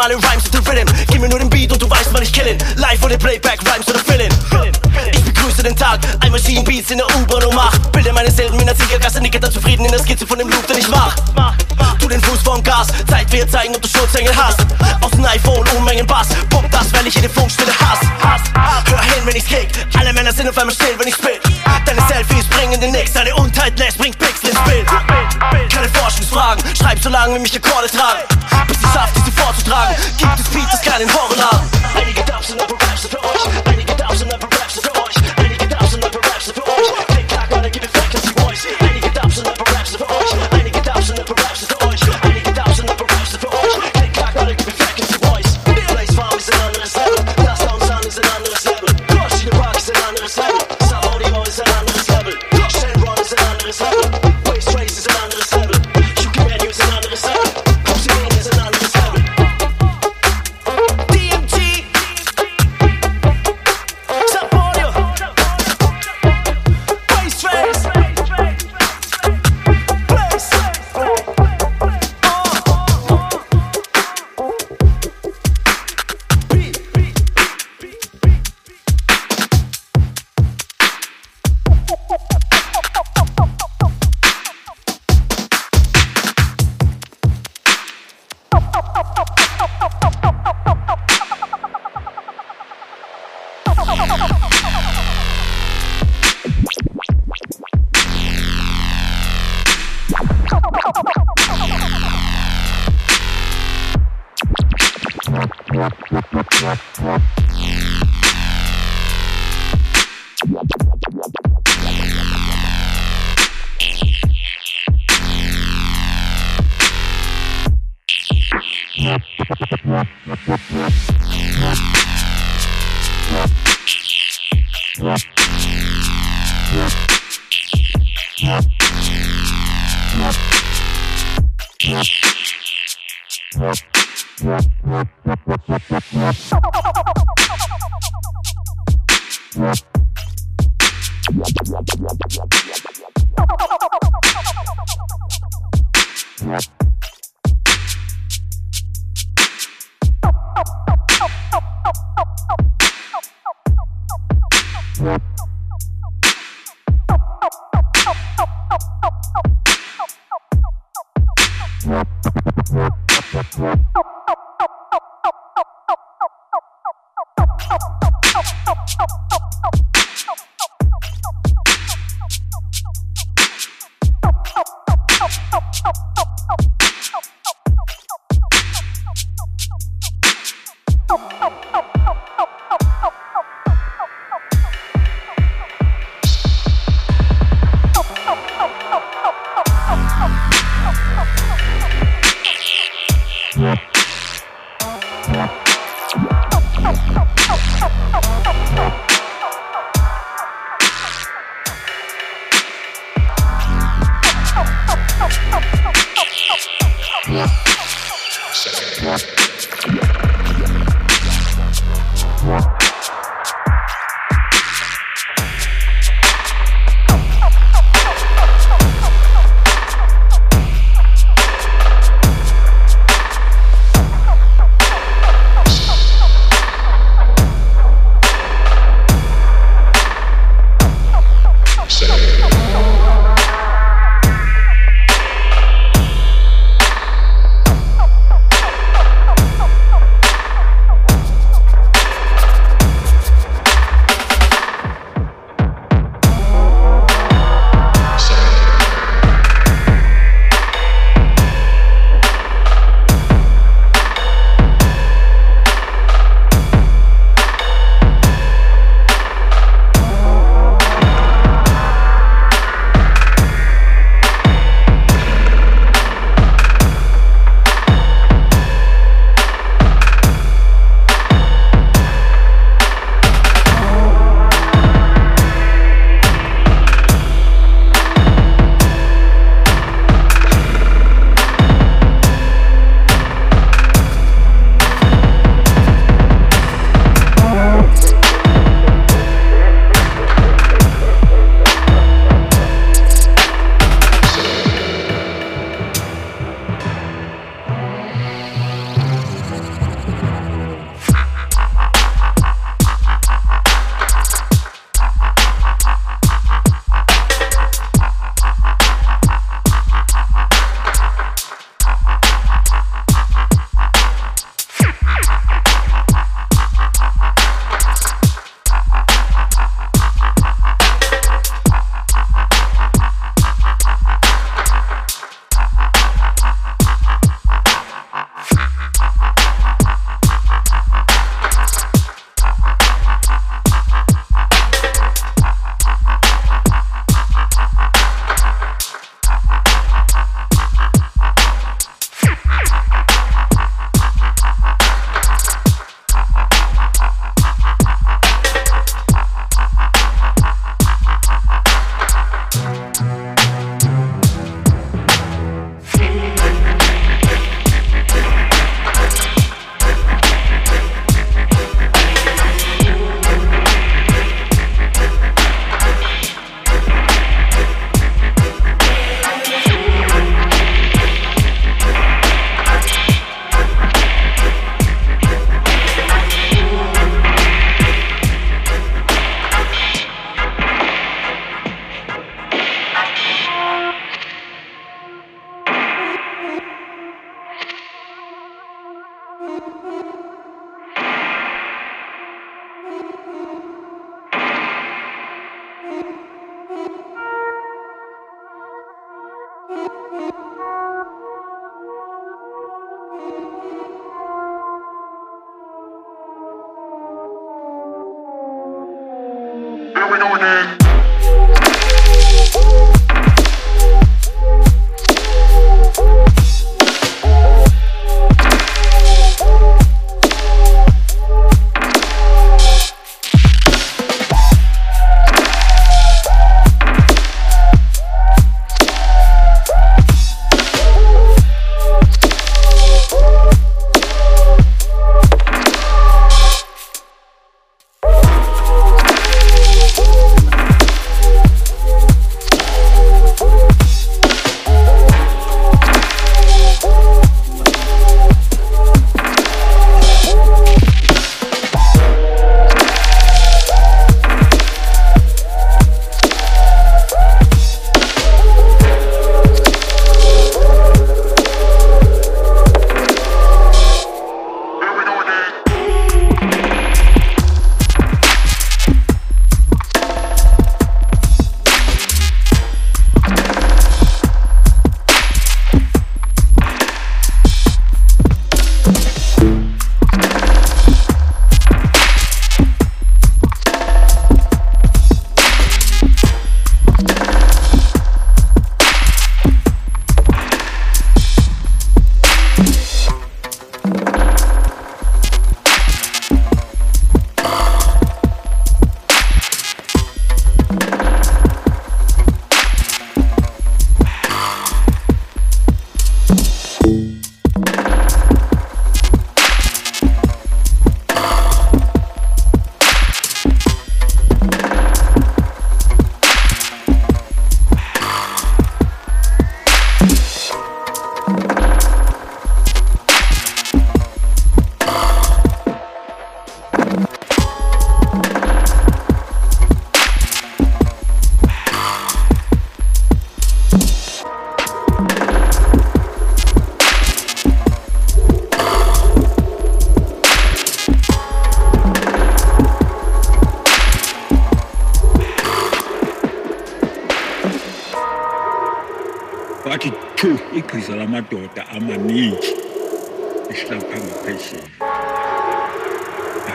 mal in Rhymes und in Rhythm Gib mir nur den Beat und du weißt, wann ich killen Live oder Playback, Rhymes oder Fillin Ich begrüße den Tag, einmal ein Beats in der U-Bahn und mach. Bilde meine Helden in der Siegergasse, nicke dann zufrieden in der Skizze von dem Loop, den ich mach. Tu den Fuß vom Gas, Zeit wird zeigen, ob du Schutzengel hast. Aus dem iPhone Unmengen Bass, pump das, weil ich jede Funkstelle hasse. Hör hin, wenn ich's kick, alle Männer sind auf einmal still, wenn ich spit Deine Selfies bringen den Nix, deine Untheit lässt, bringt Pixel ins Bild. Fragen. Schreib so lange, wie mich die Akkorde tragen. Bis die Saft ist sie vorzutragen. Gibt es Beats, das kann den Horrorladen.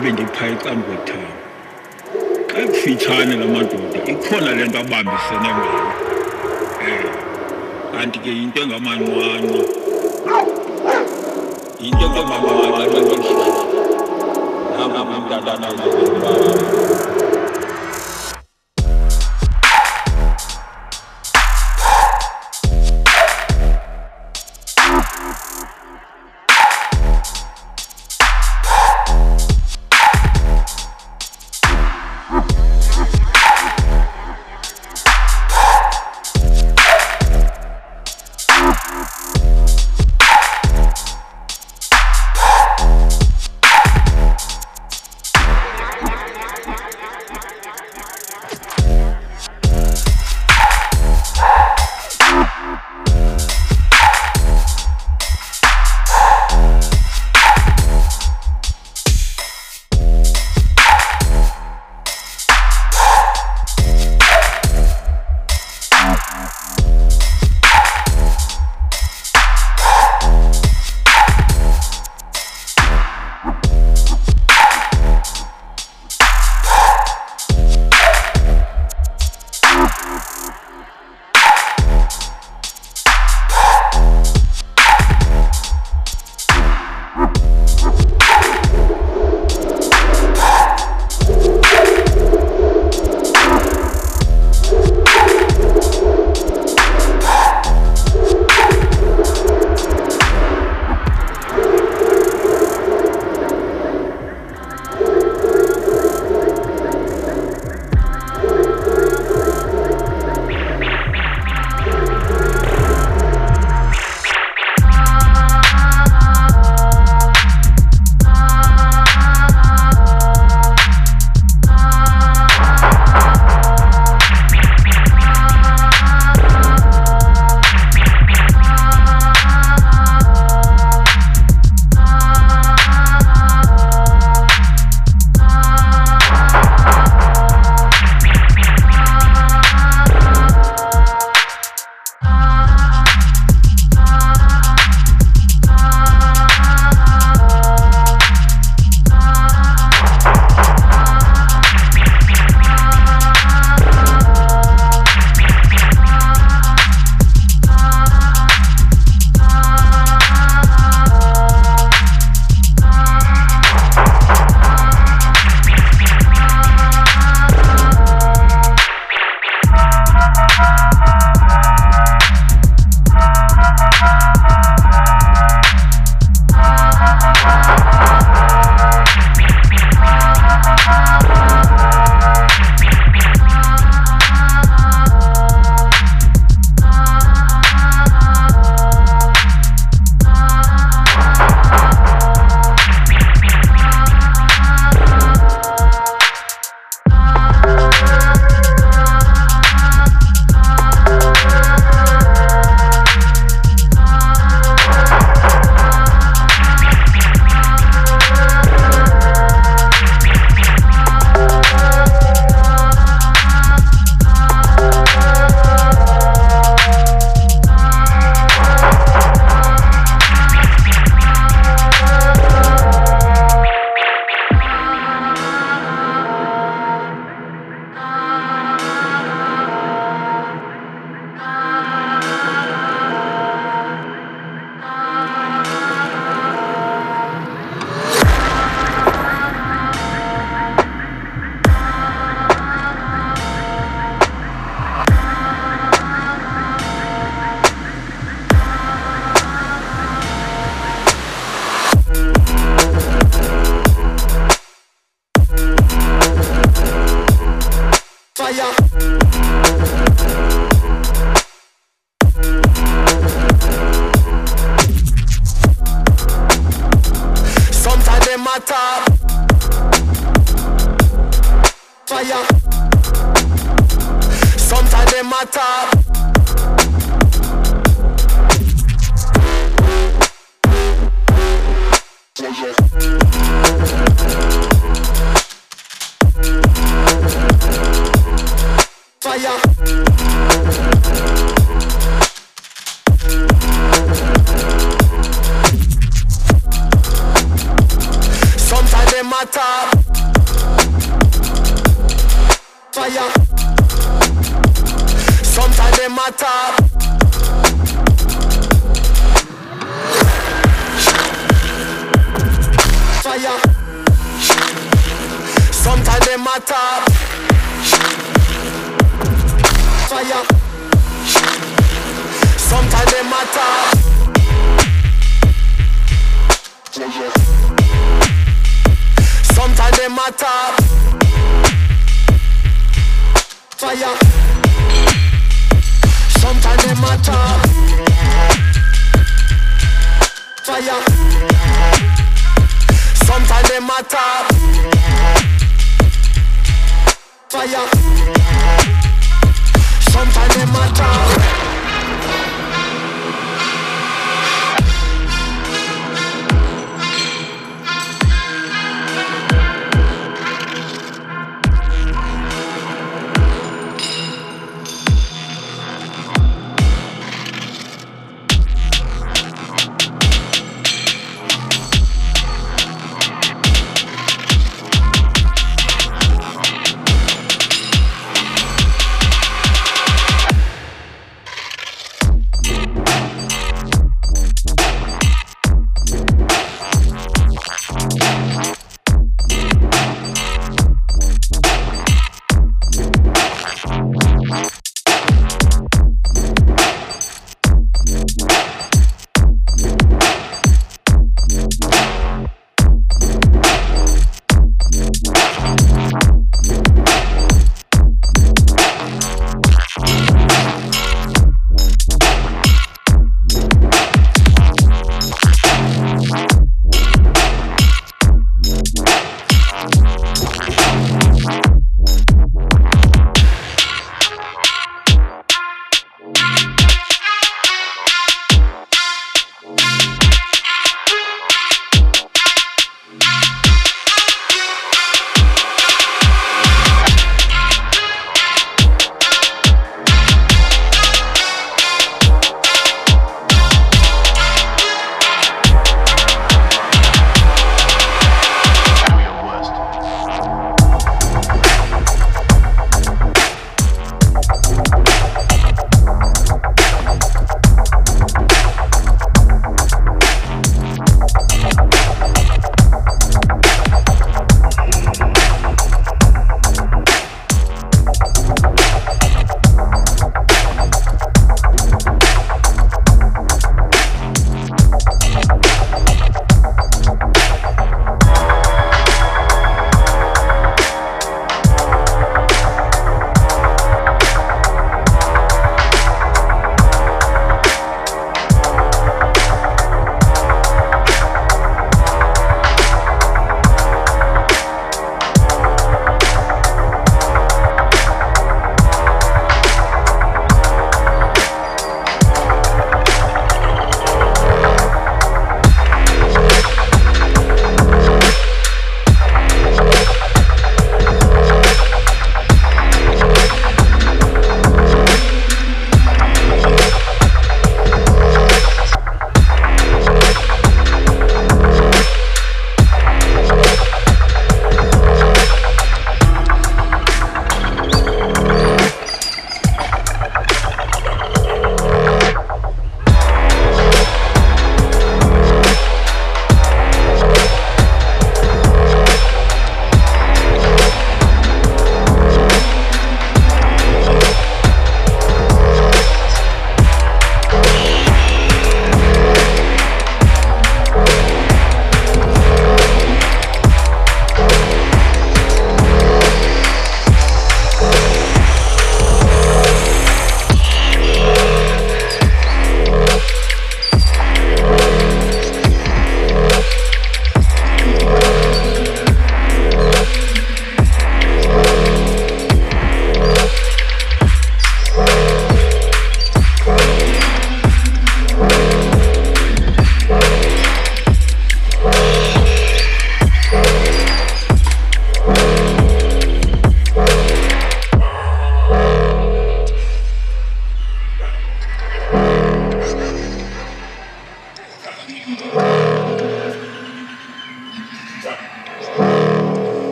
Ngabe ndipha ecambi kwethayo xa kufitshane la madoda ikhona le nto abambisene ngayo. Um kanti ke yinto engamanqwanqwa yinto engamanqwanqwa nangapha umntatana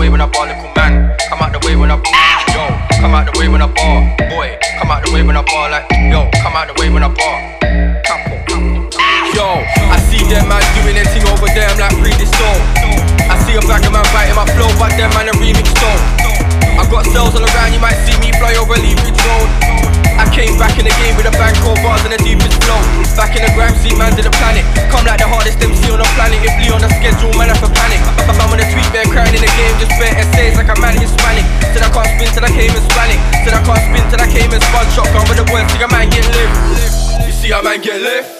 way when I ball, little man. Come out the way when I ball, yo, come out the way when I ball, boy, come out the way when I bar like, yo, come out the way when I bar. Yo, I see them man doing their thing over there, I'm like, read this song. I see a of man biting my flow, but them man a remix song. I got cells all around, you might see me fly over Lee Road. Came back in the game with a bank of bars and the deepest flow. Back in the gram, see man to the planet. Come like the hardest MC on the planet. If Lee on the schedule, man, I for panic. I'm on the tweet, man, crying in the game. Just bare essays like a man Hispanic. Said I can't spin till I came in Hispanic. Said I can't spin till I came in spun shotgun with the words. See a man get lift. You see a man get lift.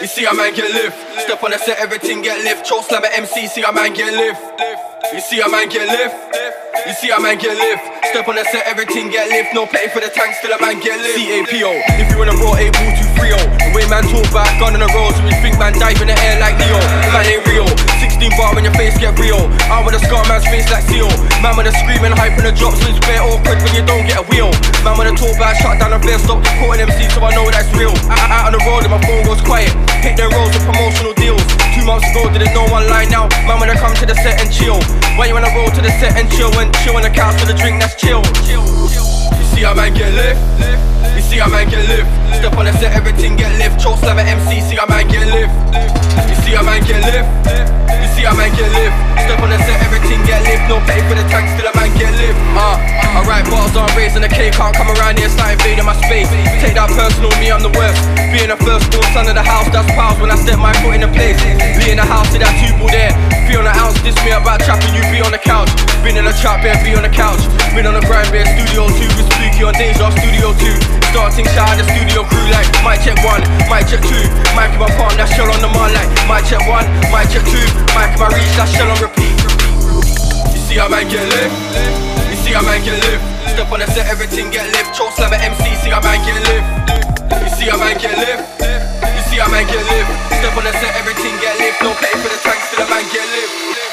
You see a man get lift. Step on the set, everything get lift. Choke slam at MC, see a man get lift. You see a man get lift. You see a man get lift. Step on the set, everything get lift. No pay for the tank, still a man get lift. CAPO, if you wanna roll a ball to 3 The way man talk back, gun on the road, so we think man dive in the air like Leo. Man ain't real. 16 bar when your face get real. I'm with a scar man's face like Seal. Man with a screaming hype in the drop, so it's bare awkward when you don't get a wheel. Man with a talk back, shut down the flare, stop recording MC, so I know that's real. Out, out on the road and my phone goes quiet. Hit their rolls with promotional deals. Two months ago, didn't know one line now. Man when I come to the set and chill. Why you wanna roll to the set and chill and chill on the couch with a drink that's chill. You see how man get lift? You see how man get lift? Step on the set, everything get lift. Choke slam MC, see how man get lift? You see how man get lift? You see how man get lift? Step on the set, everything get lift. No pay for the tank, still a man get lift. Uh, I write bars on raising the K, can't come around here, start invading my space. Take that personal, me, I'm the worst. Being the first born son of the house, that's pals when I step my foot in the place. Be in the house, see that two ball there. Feel on the ounce, this me about trapping, you be on the couch. Been in the trap, bear, be on the couch. Been on the grind, bear, studio 2, with Spooky on Deja, studio 2. Starting shout the studio crew like, mic check 1, mic check 2. Mic in my palm, that shell on the man like, mic check 1, mic check 2. Mic my reach, that shell on repeat. You see how man get lift? You see how man get lift? Step on the set, everything get lift. Choke slam at MC, see how man get lift? You see how man get lift? You see how man get lift? Step on the set, everything get lift. No pay for the tank, still a man get lift.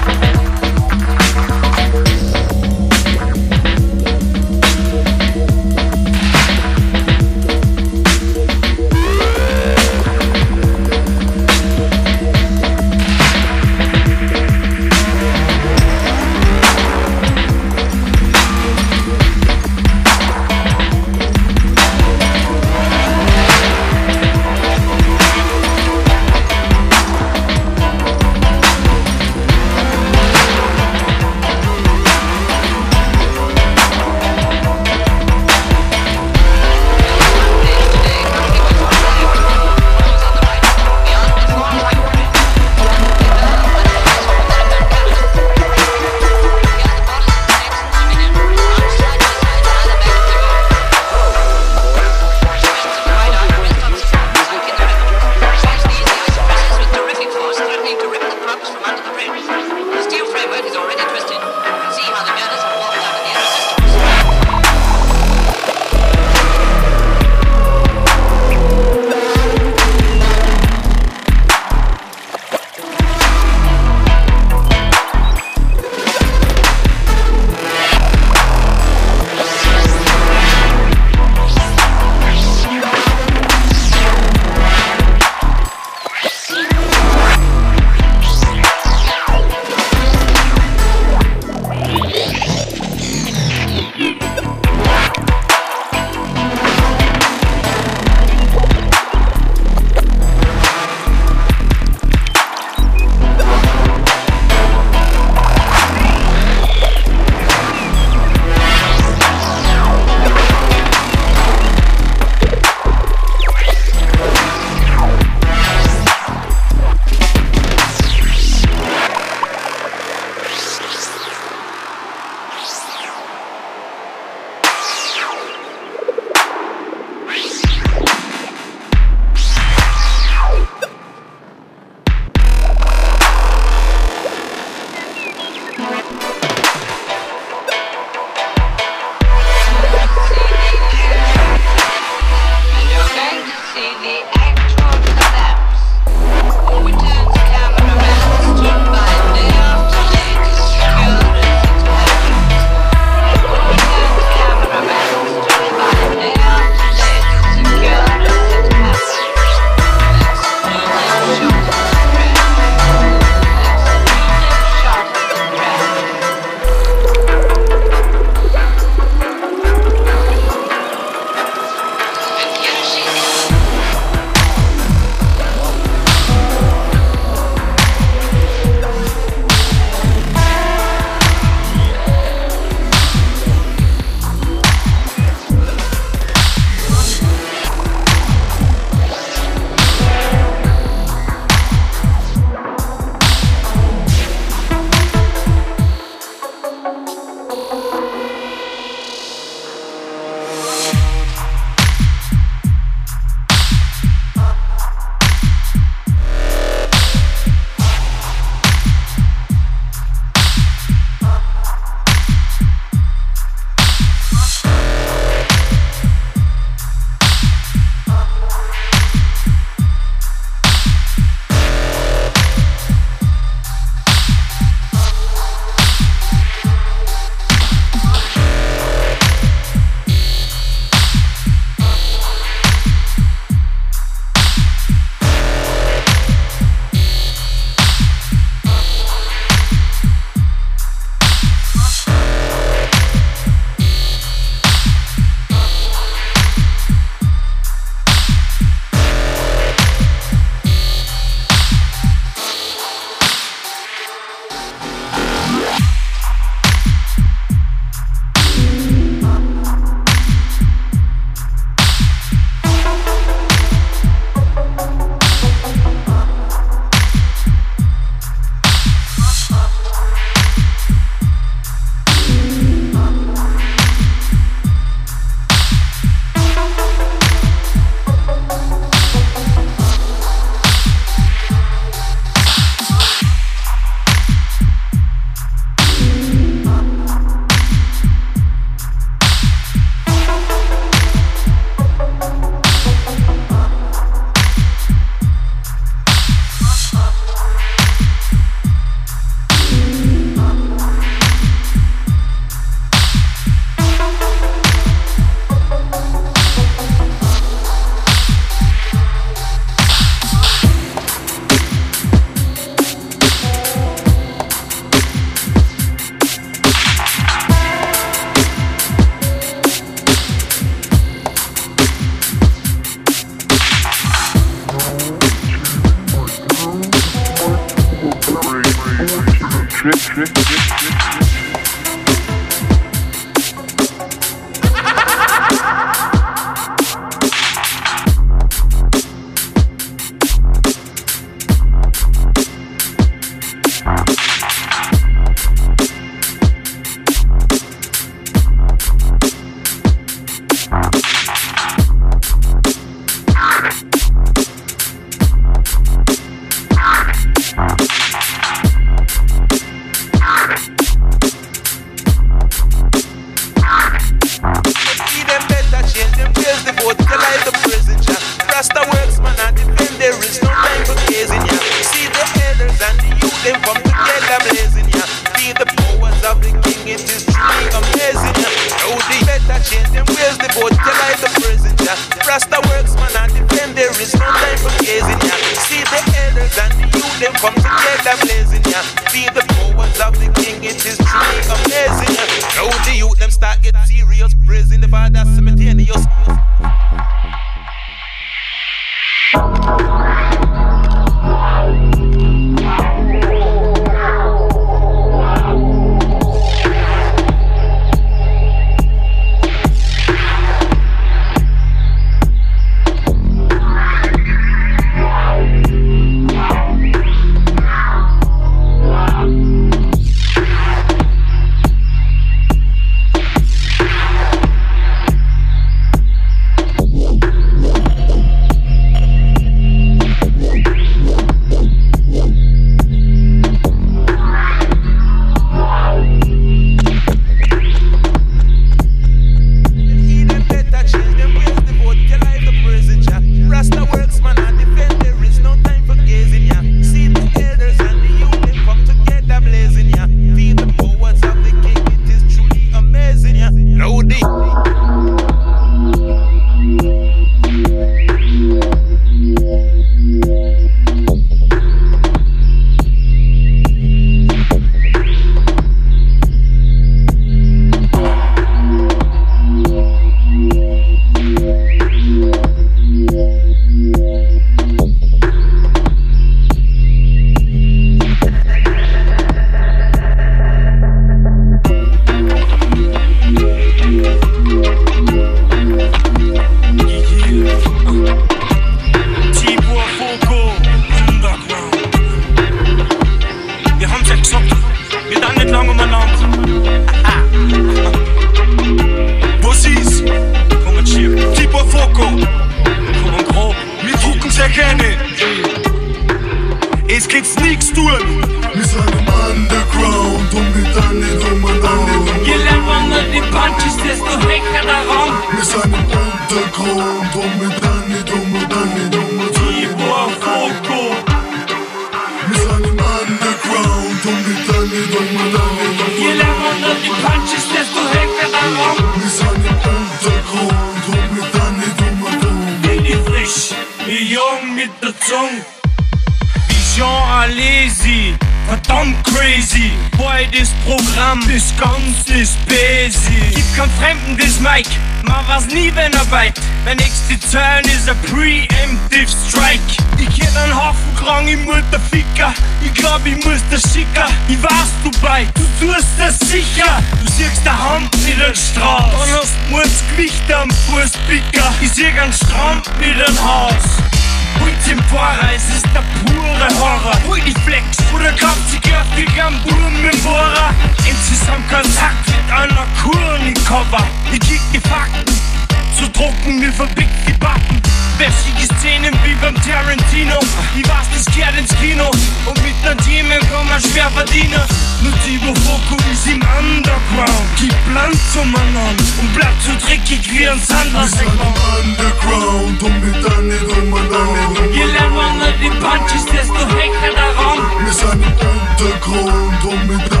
Hintergrund und mit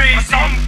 crazy.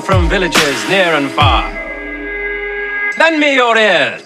From villages near and far. Lend me your ears.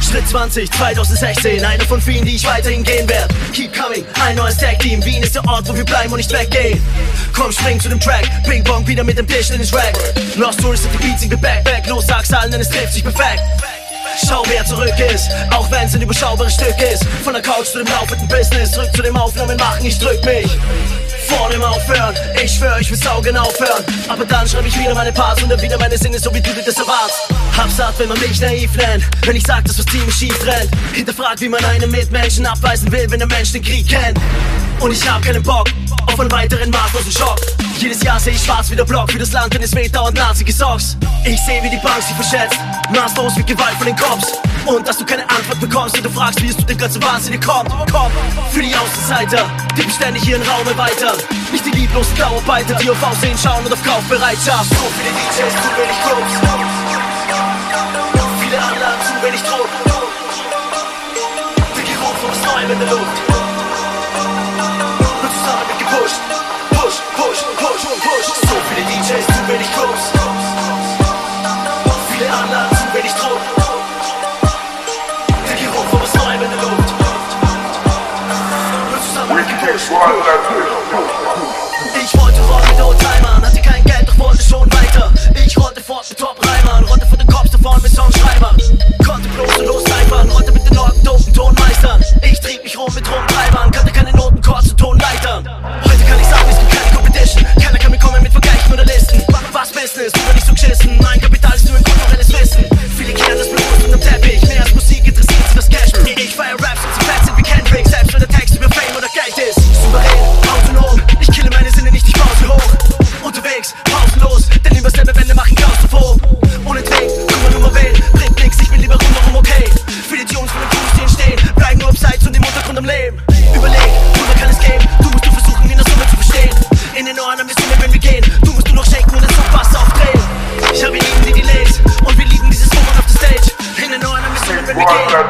Schritt 20, 2016, einer von vielen, die ich weiterhin gehen werde. Keep coming, ein neues Tag Team. Wien ist der Ort, wo wir bleiben und nicht weggehen. Komm, spring zu dem Track, Ping Pong wieder mit dem Tisch in den Rack. Lost Tourist at the Beats, ich bin back, back. Los, sag's allen, denn es trifft sich perfekt. Schau, wer zurück ist, auch wenn's ein überschaubares Stück ist. Von der Couch zu dem laufenden Business, zurück zu dem Aufnahmen machen, ich drück mich. Vor dem Aufhören, ich schwör, ich will saugen aufhören. Aber dann schreib ich wieder meine Parts und dann wieder meine Sinne, so wie du dir das erwartst. Hab's satt, wenn man mich naiv nennt, wenn ich sag, dass was ziemlich schief rennt. Hinterfragt, wie man einen Mitmenschen abweisen will, wenn der Mensch den Krieg kennt. Und ich hab keinen Bock auf einen weiteren maßlosen Schock. Jedes Jahr seh ich schwarz wie der Block, für das Land, denn es weht dauernd Nazi-Gesocks. Ich seh, wie die Bank sie verschätzt, maßlos wie Gewalt von den Cops. Und dass du keine Antwort bekommst und du fragst, wie es zu dem ganzen Wahnsinn kommt. Komm, für die Außenseiter, die beständig ihren Raum erweitern. Nicht die lieblosen Dauerbeiter, die auf Aussehen schauen und auf Kaufbereitschaft. So viele DJs, zu wenig Clubs. Viele Anlagen, zu wenig Druck. Der Geruch von Neuem in der Luft. Clubs. Viele Anlagen, zu wenig Druck. Der Geruch von was in der Luft. Ich wollte rollen mit Oldtimern, hatte kein Geld, doch wollte schon weiter. Ich rollte fort mit Top-Reimern, rollte von den Cops davon mit Songschreibern. Konnte bloß und los rollte mit den Orten dopen Tonmeistern. Ich trieb mich rum mit Rumtreibern, kannte keine wir